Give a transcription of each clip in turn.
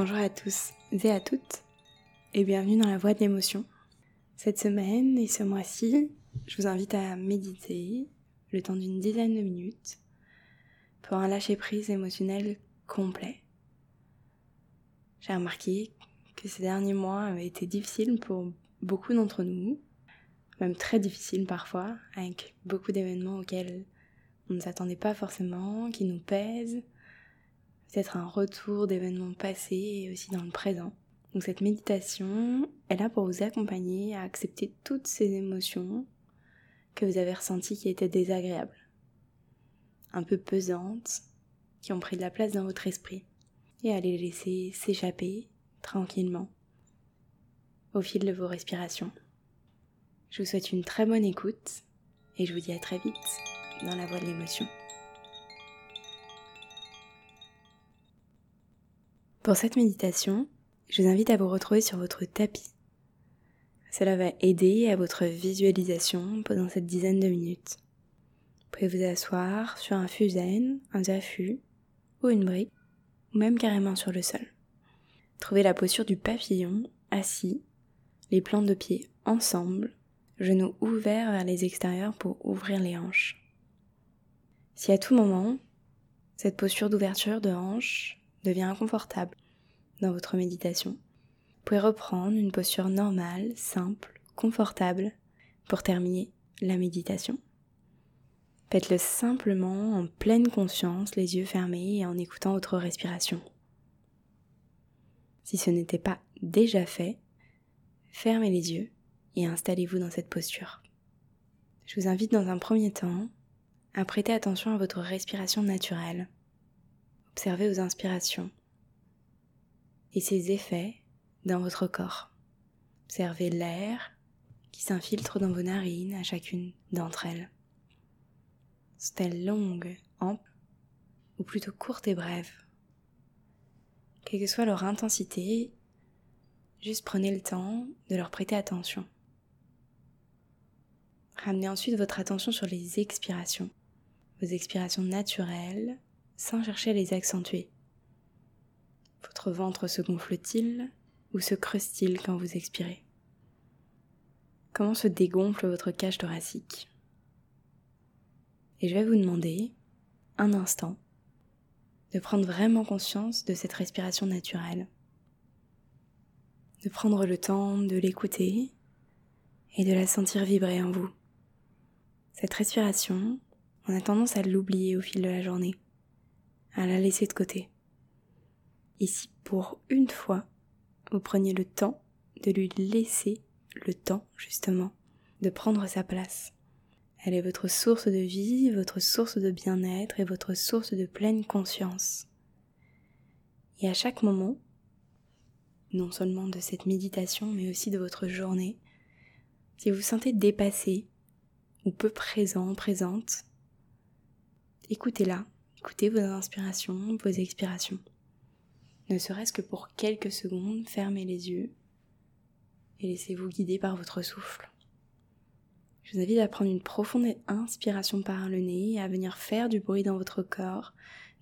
Bonjour à tous et à toutes et bienvenue dans la voie de l'émotion. Cette semaine et ce mois-ci, je vous invite à méditer le temps d'une dizaine de minutes pour un lâcher-prise émotionnel complet. J'ai remarqué que ces derniers mois avaient été difficiles pour beaucoup d'entre nous, même très difficiles parfois, avec beaucoup d'événements auxquels on ne s'attendait pas forcément, qui nous pèsent, peut-être un retour d'événements passés et aussi dans le présent. Donc cette méditation est là pour vous accompagner à accepter toutes ces émotions que vous avez ressenties qui étaient désagréables, un peu pesantes, qui ont pris de la place dans votre esprit, et à les laisser s'échapper tranquillement au fil de vos respirations. Je vous souhaite une très bonne écoute et je vous dis à très vite dans la voie de l'émotion. Pour cette méditation, je vous invite à vous retrouver sur votre tapis. Cela va aider à votre visualisation pendant cette dizaine de minutes. Vous pouvez vous asseoir sur un fusain, un zaffu ou une brique, ou même carrément sur le sol. Trouvez la posture du papillon, assis, les plantes de pied ensemble, genoux ouverts vers les extérieurs pour ouvrir les hanches. Si à tout moment, cette posture d'ouverture de hanches devient inconfortable dans votre méditation, vous pouvez reprendre une posture normale, simple, confortable pour terminer la méditation. Faites-le simplement en pleine conscience, les yeux fermés et en écoutant votre respiration. Si ce n'était pas déjà fait, fermez les yeux et installez-vous dans cette posture. Je vous invite dans un premier temps à prêter attention à votre respiration naturelle. Observez vos inspirations et ses effets dans votre corps. Observez l'air qui s'infiltre dans vos narines à chacune d'entre elles. Sont-elles longues, amples ou plutôt courtes et brèves Quelle que soit leur intensité, juste prenez le temps de leur prêter attention. Ramenez ensuite votre attention sur les expirations, vos expirations naturelles, sans chercher à les accentuer. Votre ventre se gonfle-t-il ou se creuse-t-il quand vous expirez? Comment se dégonfle votre cage thoracique? Et je vais vous demander, un instant, de prendre vraiment conscience de cette respiration naturelle, de prendre le temps de l'écouter et de la sentir vibrer en vous. Cette respiration, on a tendance à l'oublier au fil de la journée, à la laisser de côté. Et si pour une fois, vous preniez le temps de lui laisser le temps, justement, de prendre sa place. Elle est votre source de vie, votre source de bien-être et votre source de pleine conscience. Et à chaque moment, non seulement de cette méditation, mais aussi de votre journée, si vous vous sentez dépassé, ou peu présent, présente, écoutez-la, écoutez vos inspirations, vos expirations. Ne serait-ce que pour quelques secondes, fermez les yeux et laissez-vous guider par votre souffle. Je vous invite à prendre une profonde inspiration par le nez et à venir faire du bruit dans votre corps,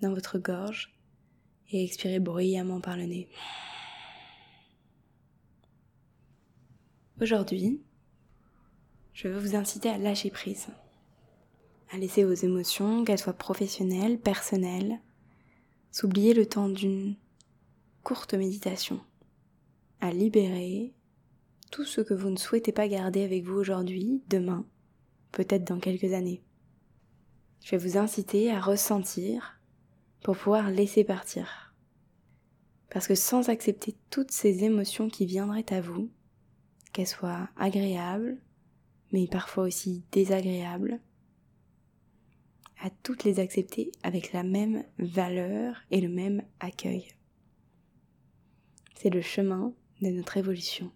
dans votre gorge, et expirer bruyamment par le nez. Aujourd'hui, je veux vous inciter à lâcher prise, à laisser vos émotions, qu'elles soient professionnelles, personnelles, s'oublier le temps d'une courte méditation, à libérer tout ce que vous ne souhaitez pas garder avec vous aujourd'hui, demain, peut-être dans quelques années. Je vais vous inciter à ressentir pour pouvoir laisser partir. Parce que sans accepter toutes ces émotions qui viendraient à vous, qu'elles soient agréables, mais parfois aussi désagréables, à toutes les accepter avec la même valeur et le même accueil. C'est le chemin de notre évolution.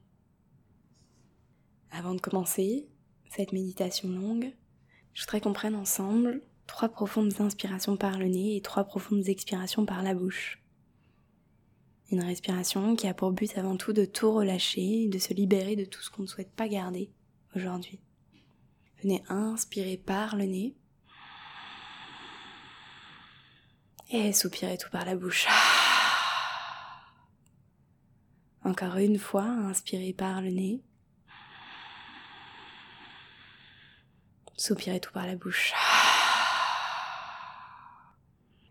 Avant de commencer cette méditation longue, je voudrais qu'on prenne ensemble trois profondes inspirations par le nez et trois profondes expirations par la bouche. Une respiration qui a pour but avant tout de tout relâcher, de se libérer de tout ce qu'on ne souhaite pas garder aujourd'hui. Venez inspirer par le nez et soupirez tout par la bouche. Encore une fois, inspirez par le nez. Soupirez tout par la bouche.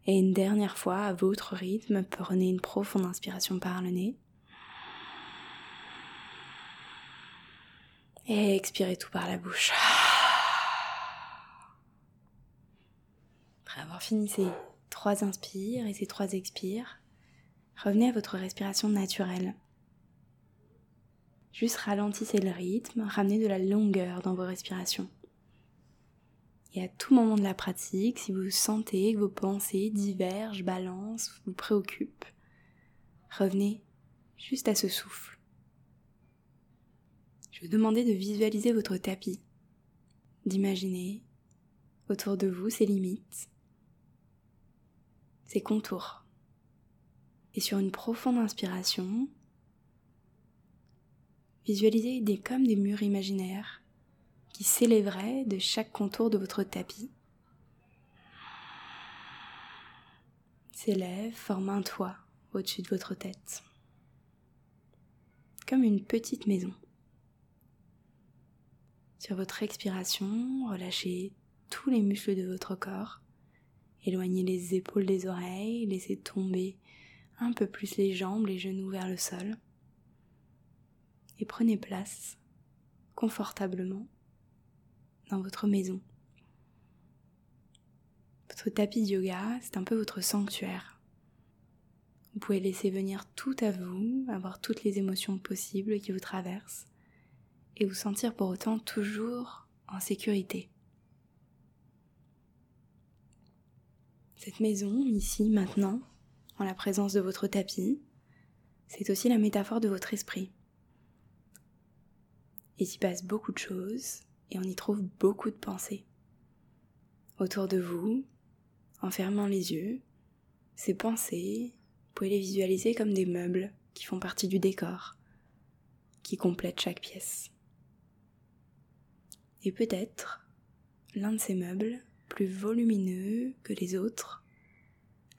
Et une dernière fois, à votre rythme, prenez une profonde inspiration par le nez. Et expirez tout par la bouche. Après avoir fini ces trois inspires et ces trois expires, revenez à votre respiration naturelle. Juste ralentissez le rythme, ramenez de la longueur dans vos respirations. Et à tout moment de la pratique, si vous sentez que vos pensées divergent, balancent, vous préoccupent, revenez juste à ce souffle. Je vais vous demander de visualiser votre tapis, d'imaginer autour de vous ses limites, ses contours. Et sur une profonde inspiration, visualisez des comme des murs imaginaires qui s'élèverait de chaque contour de votre tapis. S'élève, forme un toit au-dessus de votre tête, comme une petite maison. Sur votre expiration, relâchez tous les muscles de votre corps, éloignez les épaules des oreilles, laissez tomber un peu plus les jambes, les genoux vers le sol, et prenez place confortablement dans votre maison. Votre tapis de yoga, c'est un peu votre sanctuaire. Vous pouvez laisser venir tout à vous, avoir toutes les émotions possibles qui vous traversent, et vous sentir pour autant toujours en sécurité. Cette maison, ici, maintenant, en la présence de votre tapis, c'est aussi la métaphore de votre esprit. Il s'y passe beaucoup de choses, et on y trouve beaucoup de pensées. Autour de vous, en fermant les yeux, ces pensées, vous pouvez les visualiser comme des meubles qui font partie du décor, qui complètent chaque pièce. Et peut-être l'un de ces meubles, plus volumineux que les autres,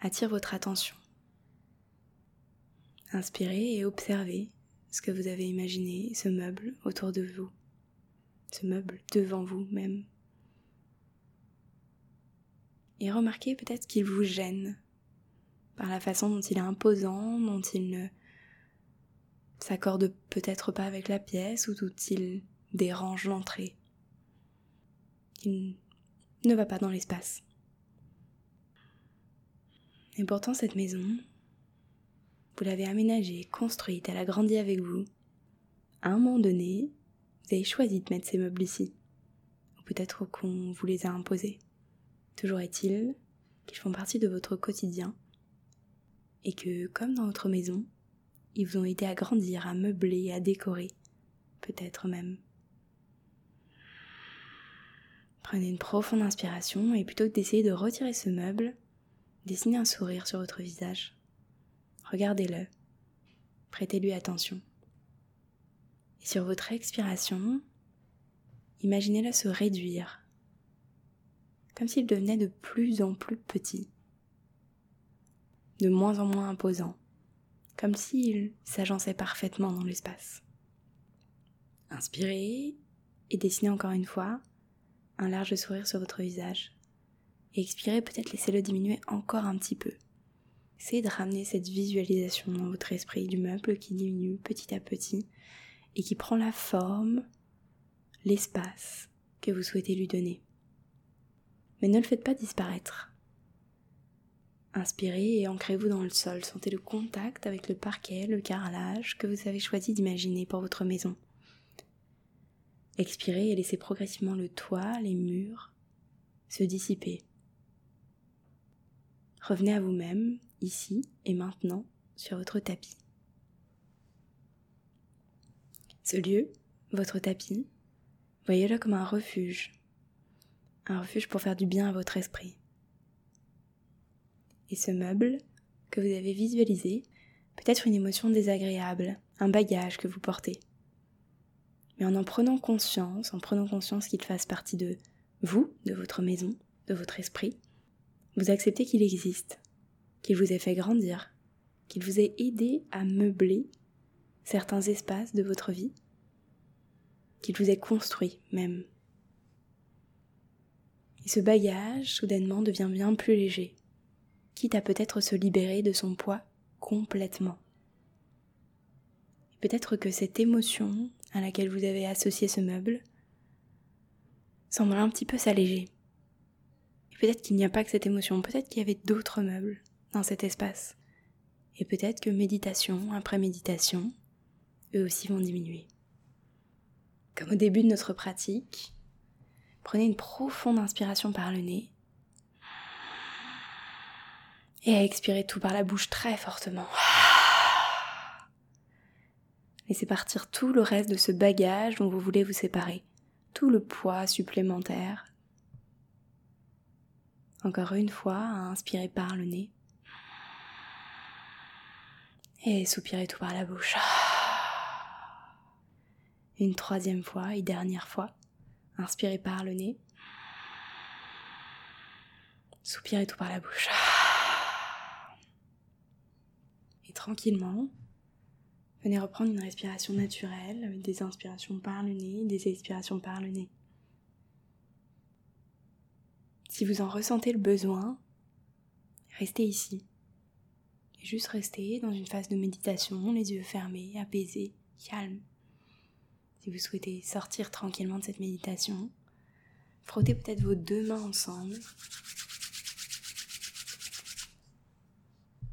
attire votre attention. Inspirez et observez ce que vous avez imaginé, ce meuble autour de vous ce meuble devant vous même. Et remarquez peut-être qu'il vous gêne par la façon dont il est imposant, dont il ne s'accorde peut-être pas avec la pièce ou dont il dérange l'entrée. Ne va pas dans l'espace. Et pourtant cette maison, vous l'avez aménagée, construite, elle a grandi avec vous. À un moment donné, vous avez choisi de mettre ces meubles ici. Ou peut-être qu'on vous les a imposés. Toujours est-il qu'ils font partie de votre quotidien et que, comme dans votre maison, ils vous ont aidé à grandir, à meubler, à décorer, peut-être même. Prenez une profonde inspiration et plutôt que d'essayer de retirer ce meuble, dessinez un sourire sur votre visage. Regardez-le. Prêtez-lui attention. Et sur votre expiration, imaginez-le se réduire, comme s'il devenait de plus en plus petit, de moins en moins imposant, comme s'il s'agençait parfaitement dans l'espace. Inspirez et dessinez encore une fois un large sourire sur votre visage. Et expirez, peut-être laissez-le diminuer encore un petit peu. Essayez de ramener cette visualisation dans votre esprit du meuble qui diminue petit à petit et qui prend la forme, l'espace que vous souhaitez lui donner. Mais ne le faites pas disparaître. Inspirez et ancrez-vous dans le sol. Sentez le contact avec le parquet, le carrelage que vous avez choisi d'imaginer pour votre maison. Expirez et laissez progressivement le toit, les murs se dissiper. Revenez à vous-même, ici et maintenant, sur votre tapis. Ce lieu, votre tapis, voyez-le comme un refuge, un refuge pour faire du bien à votre esprit. Et ce meuble que vous avez visualisé peut être une émotion désagréable, un bagage que vous portez. Mais en en prenant conscience, en prenant conscience qu'il fasse partie de vous, de votre maison, de votre esprit, vous acceptez qu'il existe, qu'il vous ait fait grandir, qu'il vous ait aidé à meubler certains espaces de votre vie, qu'il vous ait construit même. Et ce bagage, soudainement, devient bien plus léger, quitte à peut-être se libérer de son poids complètement. Peut-être que cette émotion à laquelle vous avez associé ce meuble semble un petit peu s'alléger. Et peut-être qu'il n'y a pas que cette émotion, peut-être qu'il y avait d'autres meubles dans cet espace. Et peut-être que méditation après méditation, eux aussi vont diminuer. Comme au début de notre pratique, prenez une profonde inspiration par le nez et expirez tout par la bouche très fortement. Laissez partir tout le reste de ce bagage dont vous voulez vous séparer, tout le poids supplémentaire. Encore une fois, inspirez par le nez et soupirez tout par la bouche. Une troisième fois et dernière fois. Inspirez par le nez. Soupirez tout par la bouche. Et tranquillement, venez reprendre une respiration naturelle des inspirations par le nez, des expirations par le nez. Si vous en ressentez le besoin, restez ici. Et juste restez dans une phase de méditation, les yeux fermés, apaisés, calmes. Si vous souhaitez sortir tranquillement de cette méditation, frottez peut-être vos deux mains ensemble.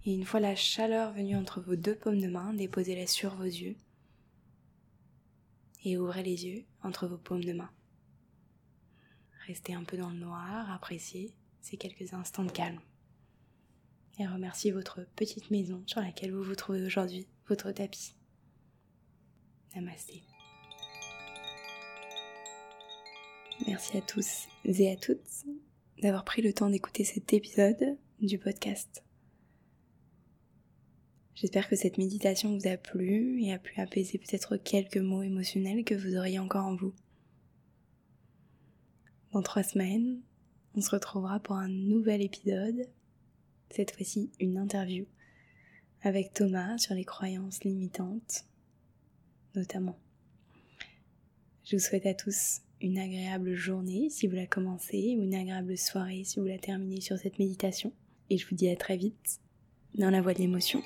Et une fois la chaleur venue entre vos deux paumes de main, déposez-la sur vos yeux. Et ouvrez les yeux entre vos paumes de main. Restez un peu dans le noir, appréciez ces quelques instants de calme. Et remerciez votre petite maison sur laquelle vous vous trouvez aujourd'hui, votre tapis. Namasté. Merci à tous et à toutes d'avoir pris le temps d'écouter cet épisode du podcast. J'espère que cette méditation vous a plu et a pu apaiser peut-être quelques mots émotionnels que vous auriez encore en vous. Dans trois semaines, on se retrouvera pour un nouvel épisode, cette fois-ci une interview avec Thomas sur les croyances limitantes, notamment. Je vous souhaite à tous une agréable journée si vous la commencez ou une agréable soirée si vous la terminez sur cette méditation. Et je vous dis à très vite dans la voie de l'émotion.